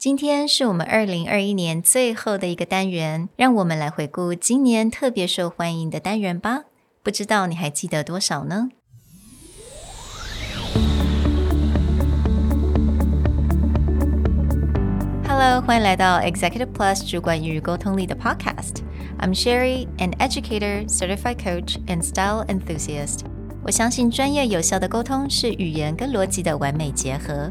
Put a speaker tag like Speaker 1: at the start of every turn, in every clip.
Speaker 1: 今天是我们二零二一年最后的一个单元，让我们来回顾今年特别受欢迎的单元吧。不知道你还记得多少呢？Hello，欢迎来到 Executive Plus 主管与沟通力的 Podcast。I'm Sherry, an educator, certified coach, and style enthusiast。我相信专业有效的沟通是语言跟逻辑的完美结合。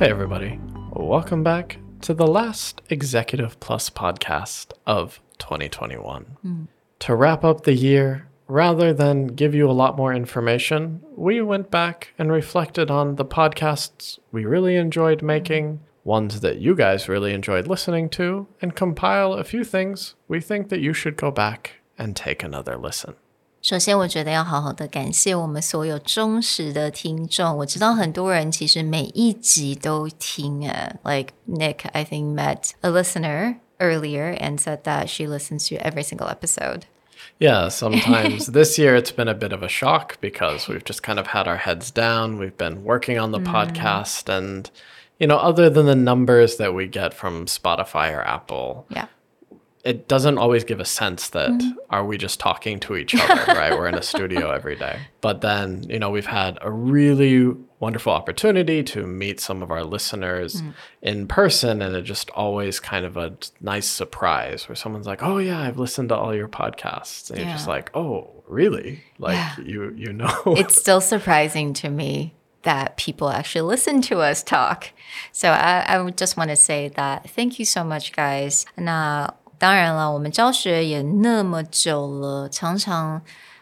Speaker 2: Hey, everybody. Welcome back to the last Executive Plus podcast of 2021. Mm. To wrap up the year, rather than give you a lot more information, we went back and reflected on the podcasts we really enjoyed making, ones that you guys really enjoyed listening to, and compile a few things we think that you should go back and take another listen.
Speaker 1: 首先，我觉得要好好的感谢我们所有忠实的听众。我知道很多人其实每一集都听啊，like Nick I think met a listener earlier and said that she listens to every single episode.
Speaker 2: Yeah, sometimes this year it's been a bit of a shock because we've just kind of had our heads down. We've been working on the mm. podcast and you know, other than the numbers that we get from Spotify or Apple.
Speaker 1: Yeah
Speaker 2: it doesn't always give a sense that mm. are we just talking to each other, right? We're in a studio every day. But then, you know, we've had a really wonderful opportunity to meet some of our listeners mm. in person and it just always kind of a nice surprise where someone's like, "Oh yeah, I've listened to all your podcasts." And yeah. you're just like, "Oh, really?" Like yeah. you you know.
Speaker 1: it's still surprising to me that people actually listen to us talk. So I, I just want to say that thank you so much, guys. 那当然了，我们教学也那么久了，常常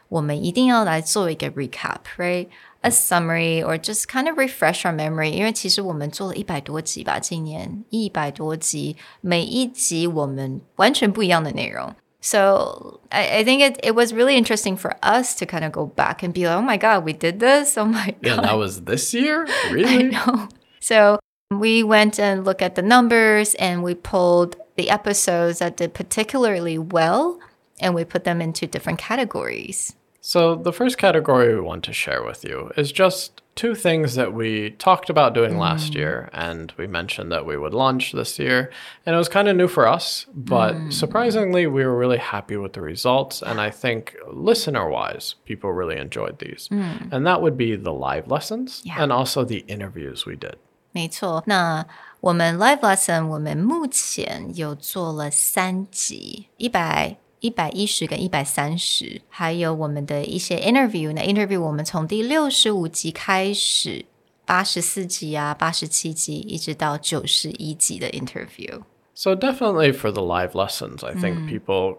Speaker 1: 我们一定要来做一个 recap，right？A summary or just kind of refresh our memory，因为其实我们做了一百多集吧，今年一百多集，每一集我们完全不一样的内容。So I, I think it, it was really interesting for us to kind of go back and be like, oh my God, we did this. Oh my God.
Speaker 2: Yeah, that was this year? Really?
Speaker 1: I know. So we went and looked at the numbers and we pulled the episodes that did particularly well and we put them into different categories.
Speaker 2: So, the first category we want to share with you is just two things that we talked about doing mm. last year, and we mentioned that we would launch this year. And it was kind of new for us, but mm. surprisingly, we were really happy with the results. And I think listener wise, people really enjoyed these. Mm. And that would be the live lessons yeah. and also the interviews we did.
Speaker 1: 没错，那我们 live lesson 我们目前有做了三集，一百一百一十跟一百三十，还有我们的一些 interview。那 interview 我们从第六十五集开始，八十四集啊，八十七集，一直到九十一集的 interview。
Speaker 2: So definitely for the live lessons, I think mm. people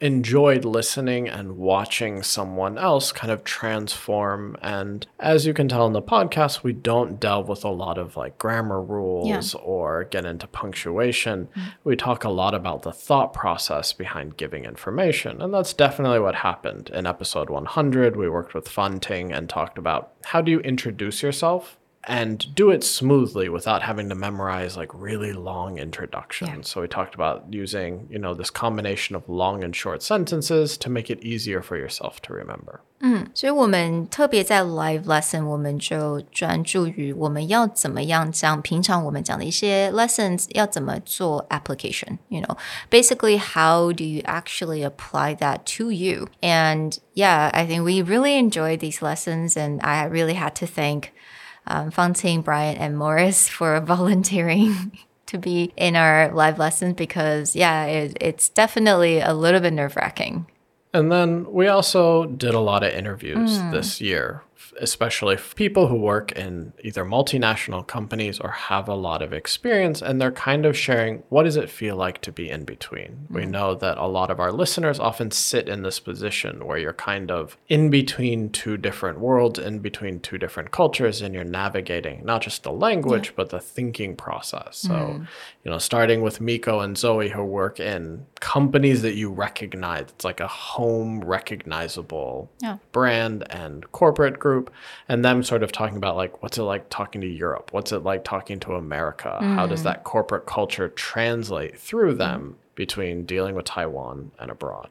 Speaker 2: enjoyed listening and watching someone else kind of transform. And as you can tell in the podcast, we don't delve with a lot of like grammar rules yeah. or get into punctuation. Mm-hmm. We talk a lot about the thought process behind giving information. And that's definitely what happened in episode 100. We worked with Fanting and talked about how do you introduce yourself and do it smoothly without having to memorize like really long introductions. Yeah. So we talked about using, you know, this combination of long and short sentences to make it easier for yourself to remember.
Speaker 1: 嗯，所以我们特别在 live lesson，我们就专注于我们要怎么样将平常我们讲的一些 lessons 要怎么做 application。You know, basically, how do you actually apply that to you? And yeah, I think we really enjoyed these lessons, and I really had to thank um, Fontaine, Bryant, and Morris for volunteering to be in our live lessons because, yeah, it, it's definitely a little bit nerve wracking.
Speaker 2: And then we also did a lot of interviews mm. this year especially people who work in either multinational companies or have a lot of experience, and they're kind of sharing what does it feel like to be in between. We mm-hmm. know that a lot of our listeners often sit in this position where you're kind of in between two different worlds, in between two different cultures, and you're navigating not just the language, but the thinking process. So, mm-hmm. you know, starting with Miko and Zoe, who work in companies that you recognize, it's like a home recognizable
Speaker 1: Yeah.
Speaker 2: brand and corporate group and them sort of talking about like what's it like talking to Europe what's it like talking to America how does that corporate culture translate through them between dealing with Taiwan and abroad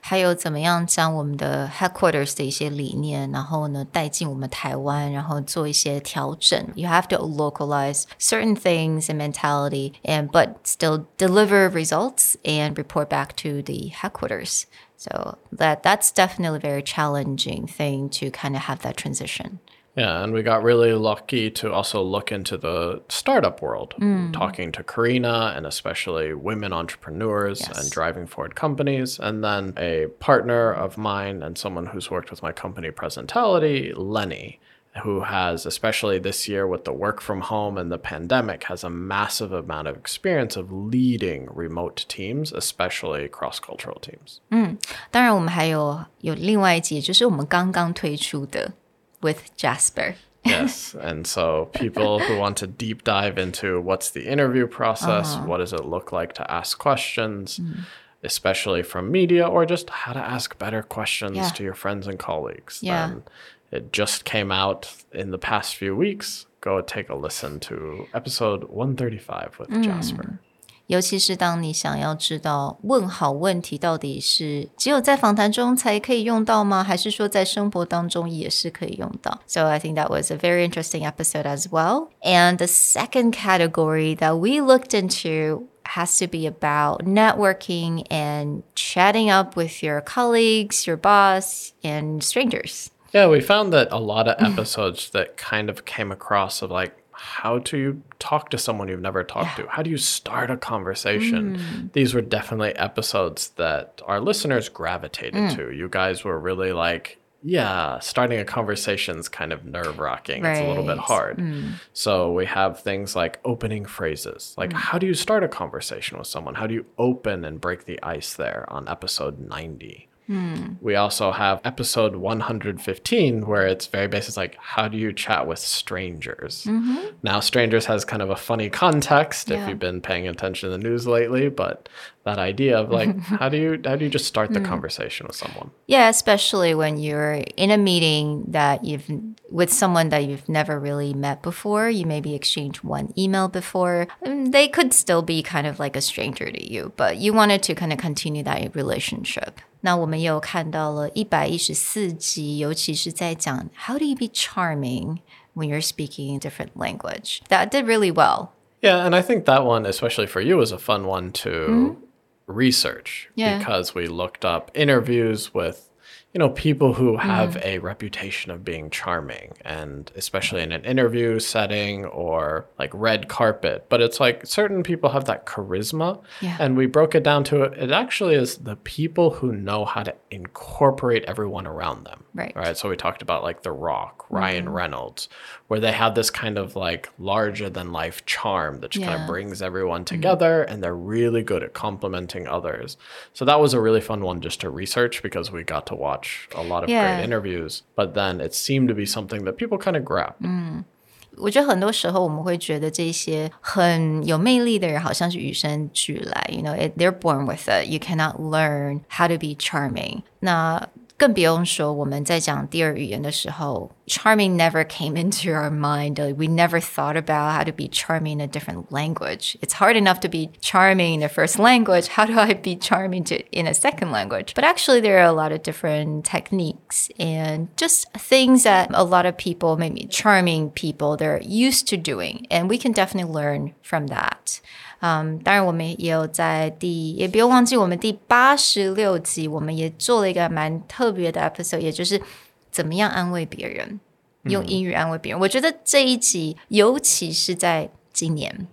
Speaker 1: 还有怎么样将我们的 headquarters 的一些理念，然后呢带进我们台湾，然后做一些调整。You have to localize certain things and mentality, and but still deliver results and report back to the headquarters. So that that's definitely a very challenging thing to kind of have that transition.
Speaker 2: yeah and we got really lucky to also look into the startup world mm. talking to Karina and especially women entrepreneurs
Speaker 1: Yes.
Speaker 2: and driving forward companies and then a partner of mine and someone who's worked with my company Presentality Lenny who has, especially this year with the work from home and the pandemic, has a massive amount of experience of leading remote teams, especially cross cultural teams.
Speaker 1: 当然，我们还有有另外一集，就是我们刚刚推出的 with Jasper。
Speaker 2: yes. And so people who want to deep dive into what's the interview process, what does it look like to ask questions, especially from media, or just how to ask better questions
Speaker 1: Yeah.
Speaker 2: to your friends and colleagues.
Speaker 1: Yeah.
Speaker 2: Then it just came out in the past few weeks. Go take a listen to episode 135 with Jasper.
Speaker 1: 尤其是当你想要知道问好问题到底是只有在访谈中才可以用到吗？还是说在生活当中也是可以用到？So I think that was a very interesting episode as well. And the second category that we looked into has to be about networking and chatting up with your colleagues, your boss, and strangers.
Speaker 2: Yeah, we found that a lot of episodes that kind of came across of like, how do you talk to someone you've never talked to? How do you start a conversation? Mm. These were definitely episodes that our listeners gravitated mm. to. You guys were really like, yeah, starting a conversation is kind of nerve wracking. It's a little bit
Speaker 1: Right.
Speaker 2: hard. Mm. So we have things like opening phrases. Like, how do you start a conversation with someone? How do you open and break the ice there on episode 90? Hmm. We also have episode 115, where it's very basic, like how do you chat with strangers? Mm-hmm. Now, strangers has kind of a funny context if you've been paying attention to the news lately, but that idea of like how do you how do you just start the hmm. conversation with someone?
Speaker 1: Yeah, especially when you're in a meeting that you've with someone that you've never really met before. You maybe exchanged one email before. Um, they could still be kind of like a stranger to you, but you wanted to kind of continue that relationship. 那我们也有看到了一百一十四集，尤其是在讲 How do you be charming when you're speaking a different language? That did really well.
Speaker 2: Yeah, and I think that one, especially for you, is a fun one to research
Speaker 1: Yeah.
Speaker 2: because we looked up interviews with you know people who have a reputation of being charming and especially in an interview setting or like red carpet but it's like certain people have that charisma
Speaker 1: Yeah.
Speaker 2: and we broke it down to it it actually is the people who know how to incorporate everyone around them
Speaker 1: Right.
Speaker 2: right so we talked about like the rock ryan mm-hmm. reynolds where they have this kind of like larger than life charm that just kind
Speaker 1: Yeah.
Speaker 2: of brings everyone together and they're really good at complimenting others. So that was a really fun one just to research because we got to watch a lot of
Speaker 1: Yeah.
Speaker 2: great interviews, but then it seemed to be something that people kind of grabbed.
Speaker 1: 我觉得很多时候我们会觉得这些很有魅力的人好像是与生俱来，you know, it, they're born with it. You cannot learn how to be charming. 那更不用说我们在讲第二语言的时候 ，charming never came into our mind. Like, We never thought about how to be charming in a different language. It's hard enough to be charming in the first language. How do I be charming to, in a second language? But actually, there are a lot of different techniques and just things that a lot of people, maybe charming people, they're used to doing. And we can definitely learn from that. 嗯，当然，我们也有在第，也不用忘记我们第八十六集，我们也做了一个蛮特别的 episode，也就是 怎么样安慰别人，用英语安慰别人。我觉得这一集，尤其是在今年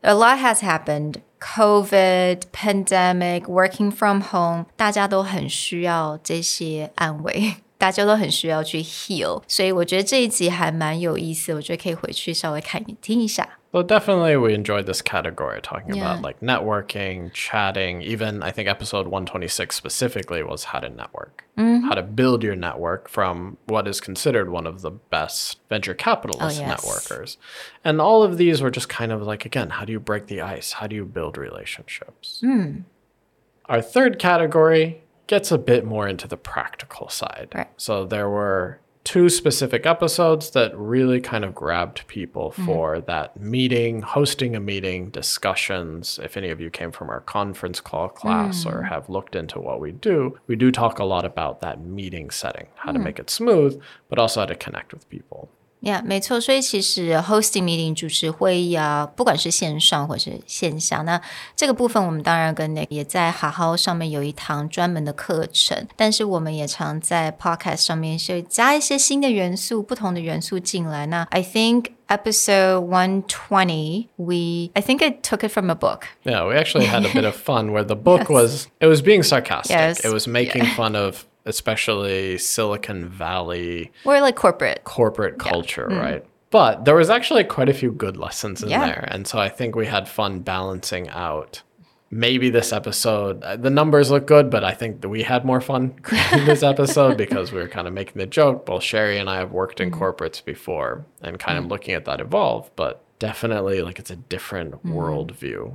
Speaker 1: ，a lot has happened. COVID, pandemic, working from home，大家都很需要这些安慰。大家都很需要去 heal，所以我觉得这一集还蛮有意思，我觉得可以回去稍微看一听一下。
Speaker 2: Well, definitely we enjoyed this category, talking
Speaker 1: Yeah.
Speaker 2: about like networking, chatting. Even I think episode 126 specifically was how to network, mm-hmm. how to build your network from what is considered one of the best venture capitalist
Speaker 1: Oh, yes.
Speaker 2: networkers. And all of these were just kind of like, again, how do you break the ice? How do you build relationships? Hmm. Our third category gets a bit more into the practical side.
Speaker 1: Right.
Speaker 2: So there were two specific episodes that really kind of grabbed people mm-hmm. for that meeting, hosting a meeting, discussions. If any of you came from our conference call class or mm. have looked into what we do, we do talk a lot about that meeting setting, how to mm. make it smooth, but also how to connect with people.
Speaker 1: 呀没错，所以其实 hosting meeting 主持会议啊，不管是线上或是线下，那这个部分我们当然跟那也在好好上面有一堂专门的课程，但是我们也常在 podcast 上面是加一些新的元素、不同的元素进来。那 I think episode one twenty, we I think I took it from a book.
Speaker 2: Yeah, we actually had a bit of fun where the book was it was being sarcastic.
Speaker 1: Yes.
Speaker 2: It was making fun of especially Silicon Valley
Speaker 1: We're like corporate.
Speaker 2: corporate culture, mm-hmm. right? But there was actually quite a few good lessons in
Speaker 1: Yeah.
Speaker 2: there. And so I think we had fun balancing out. Maybe this episode, uh, the numbers look good, but I think that we had more fun creating this episode because we were kind of making the joke. Both Sherry and I have worked in mm-hmm. corporates before and kind of mm-hmm. looking at that evolve, but definitely like it's a different worldview.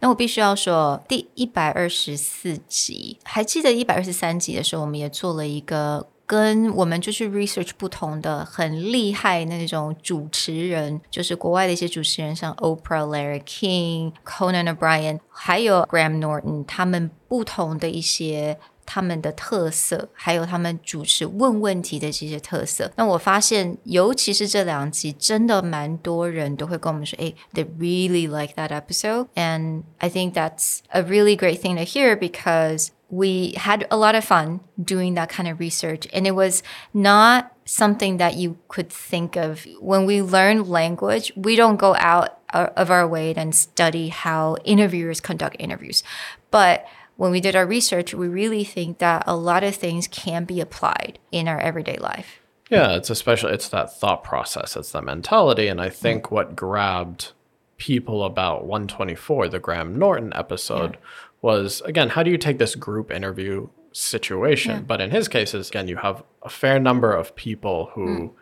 Speaker 1: 那我必须要说，第一百二十四集，还记得一百二十三集的时候，我们也做了一个跟我们就是 research 不同的很厉害那种主持人，就是国外的一些主持人，像 Oprah、Larry King、Conan O'Brien，还有 Graham Norton，他们不同的一些。 他们的特色，还有他们主持问问题的这些特色。那我发现，尤其是这两集，真的蛮多人都会跟我们说，哎，they really like that episode, and I think that's a really great thing to hear because we had a lot of fun doing that kind of research, and it was not something that you could think of when we learn language. We don't go out of our way and study how interviewers conduct interviews, but when we did our research, we really think that a lot of things can be applied in our everyday life.
Speaker 2: Yeah, it's especially it's that thought process, it's that mentality, and I think what grabbed people about 124, the Graham Norton episode, was again, how do you take this group interview situation? But in his cases, again, you have a fair number of people who hmm.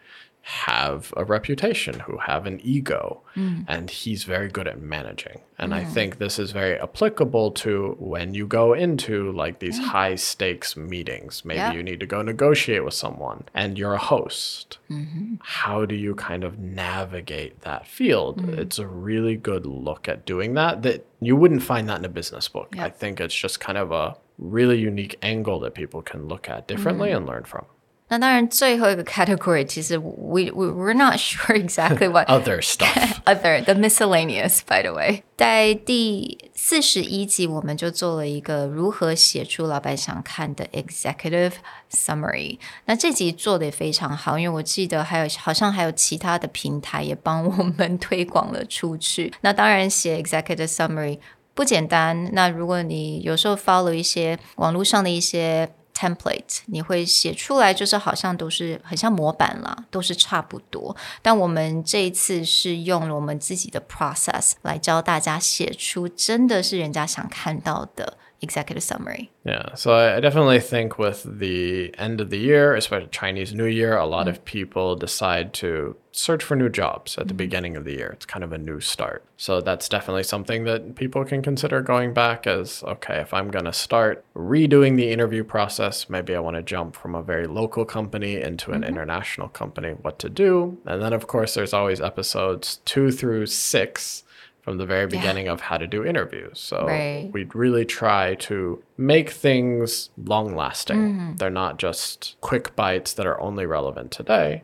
Speaker 2: Have a reputation, who have an ego, mm. and he's very good at managing. And I think this is very applicable to when you go into like these high stakes meetings. Maybe
Speaker 1: Yeah.
Speaker 2: you need to go negotiate with someone and you're a host. Mm-hmm. How do you kind of navigate that field? Mm. It's a really good look at doing that that you wouldn't find that in a business book. I think it's just kind of a really unique angle that people can look at differently mm-hmm. and learn from.
Speaker 1: 那当然，最后一个 category 其实 we we we're not sure exactly what
Speaker 2: Other stuff.
Speaker 1: other the miscellaneous by the way，在第四十一集我们就做了一个如何写出老板想看的 executive summary。那这集做的也非常好，因为我记得还有好像还有其他的平台也帮我们推广了出去。那当然写 executive summary 不简单。那如果你有时候 follow 一些网络上的一些 template，你会写出来，就是好像都是很像模板啦，都是差不多。但我们这一次是用了我们自己的 process 来教大家写出真的是人家想看到的 executive
Speaker 2: summary。Yeah, so I definitely think with the end of the year, especially Chinese New Year, a lot of people decide to search for new jobs at the mm-hmm. beginning of the year. It's kind of a new start. So that's definitely something that people can consider going back as okay, if I'm going to start redoing the interview process, maybe I want to jump from a very local company into an mm-hmm. international company, what to do. And then, of course, there's always episodes two through six from the very beginning of how to do interviews. So
Speaker 1: Right.
Speaker 2: we really try to make things long lasting. They're not just quick bites that are only relevant today.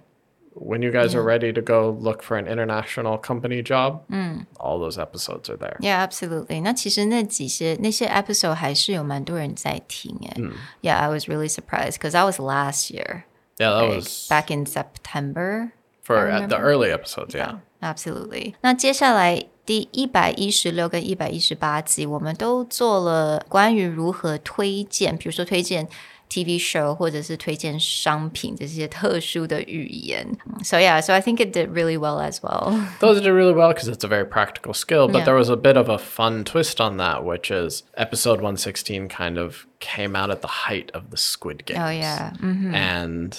Speaker 2: When you guys are ready to go look for an international company job, all those episodes are there.
Speaker 1: Yeah, absolutely. 那其实那几些那些 episode 还是有蛮多人在听诶。Yeah, I was really surprised because that was last year.
Speaker 2: Yeah, that
Speaker 1: like,
Speaker 2: was
Speaker 1: back in September.
Speaker 2: for at the early episodes. Yeah.
Speaker 1: Absolutely。那接下来第一百一十六跟一百一十八集，我们都做了关于如何推荐，比如说推荐 TV show 或者是推荐商品这些特殊的语言。So yeah, so I think it did really well as well.
Speaker 2: Those did really well because it's a very practical skill, but
Speaker 1: Yeah.
Speaker 2: there was a bit of a fun twist on that, which is episode 116 kind of came out at the height of the Squid Games.
Speaker 1: Oh yeah. Mhm.
Speaker 2: And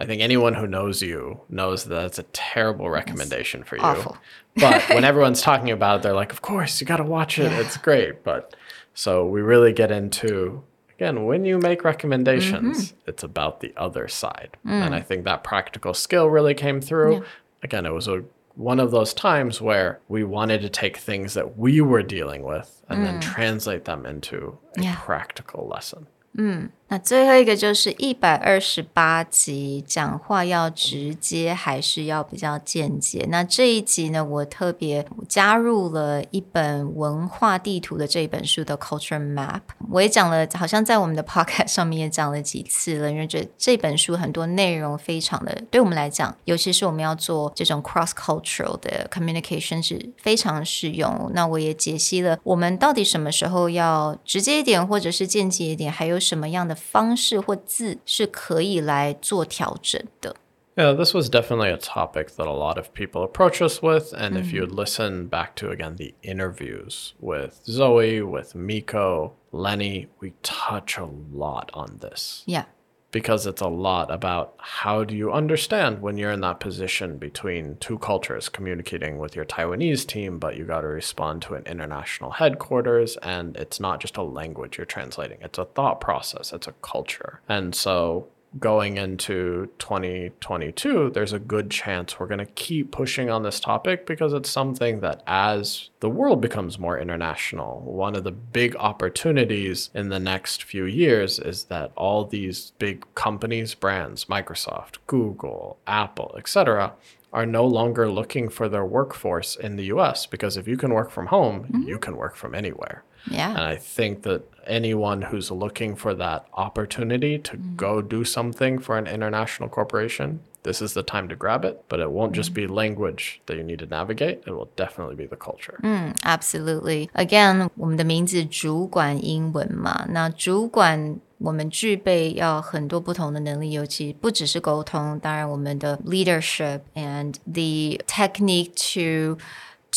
Speaker 2: I think anyone who knows you knows that that's a terrible recommendation for you.
Speaker 1: awful.
Speaker 2: but when everyone's talking about it, they're like, of course, you got to watch it. It's great. But so we really get into, again, when you make recommendations, mm-hmm. it's about the other side. Mm. And I think that practical skill really came through. Again, it was a one of those times where we wanted to take things that we were dealing with and then mm. translate them into a
Speaker 1: Yeah.
Speaker 2: practical lesson. Mm.
Speaker 1: 那最后一个就是一百二十八集，讲话要直接还是要比较间接？那这一集呢，我特别加入了一本文化地图的这一本书的 Culture Map，我也讲了，好像在我们的 Podcast 上面也讲了几次了，因为这这本书很多内容非常的，对我们来讲，尤其是我们要做这种 cross cultural 的 communication 是非常适用。那我也解析了我们到底什么时候要直接一点，或者是间接一点，还有什么样的方式或字是可以来做调整的。
Speaker 2: Yeah, this was definitely a topic that a lot of people approach us with. And if you listen back to, again, the interviews with Zoe, with Miko, Lenny, we touch a lot on this
Speaker 1: Yeah.
Speaker 2: because it's a lot about how do you understand when you're in that position between two cultures communicating with your Taiwanese team, but you got to respond to an international headquarters. And it's not just a language you're translating, it's a thought process, it's a culture. And so going into 2022, there's a good chance we're going to keep pushing on this topic because it's something that as the world becomes more international, one of the big opportunities in the next few years is that all these big companies, brands, Microsoft, Google, Apple, etc., are no longer looking for their workforce in the US because if you can work from home, mm-hmm. you can work from anywhere.
Speaker 1: Yeah.
Speaker 2: And I think that anyone who's looking for that opportunity to go do something for an international corporation, this is the time to grab it. But it won't just be language that you need to navigate, it will definitely be the culture.
Speaker 1: Absolutely. Again，我们的名字主管英文嘛，那主管我们具备要很多不同的能力，尤其不只是沟通，当然我们的 leadership and the technique to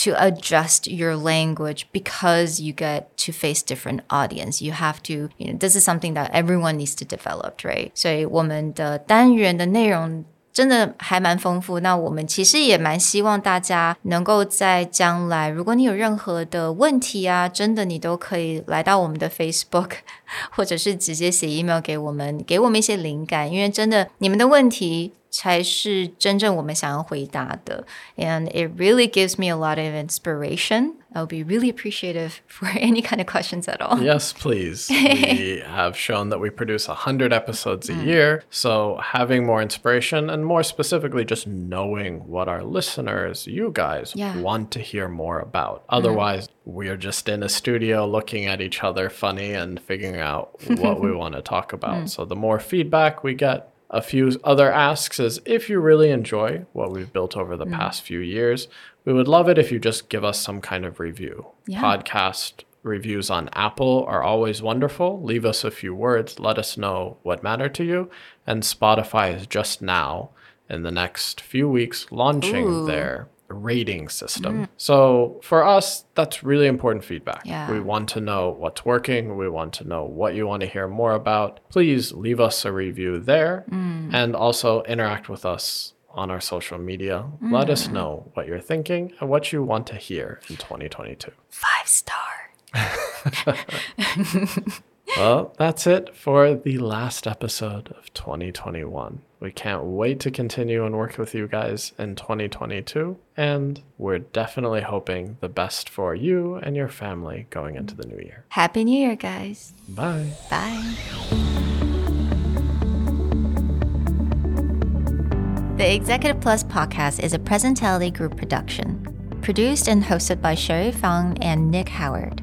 Speaker 1: to adjust your language because you get to face different audience. You have to, you know, this is something that everyone needs to develop, right? 所以我们的单元的内容真的还蛮丰富。那我们其实也蛮希望大家能够在将来，如果你有任何的问题啊，真的你都可以来到我们的 Facebook，或者是直接写 email 给我们，给我们一些灵感，因为真的你们的问题。 才是真正我们想要回答的，and it really gives me a lot of inspiration. I'll be really appreciative for any kind of questions at all.
Speaker 2: yes, please. we have shown that we produce 100 episodes a year. So, having more inspiration and more specifically, just knowing what our listeners, you guys,
Speaker 1: Yeah.
Speaker 2: want to hear more about. Otherwise, we're just in a studio looking at each other funny and figuring out what we want to talk about. So, the more feedback we get, a few other asks is if you really enjoy what we've built over the mm. past few years, we would love it if you just give us some kind of review.
Speaker 1: Yeah.
Speaker 2: Podcast reviews on Apple are always wonderful. Leave us a few words, let us know what mattered to you. And Spotify is just now, in the next few weeks, launching
Speaker 1: Ooh.
Speaker 2: their rating system. Mm. So for us, that's really important feedback.
Speaker 1: Yeah.
Speaker 2: We want to know what's working. We want to know what you want to hear more about. Please leave us a review there mm. and also interact with us on our social media. Let us mm. know what you're thinking and what you want to hear in 2022.
Speaker 1: Five star.
Speaker 2: Well, that's it for the last episode of 2021. We can't wait to continue and work with you guys in 2022. And we're definitely hoping the best for you and your family going into the new year.
Speaker 1: Happy New Year, guys.
Speaker 2: Bye.
Speaker 1: Bye. The Executive Plus podcast is a Presentality Group production, produced and hosted by Sherry Fang and Nick Howard.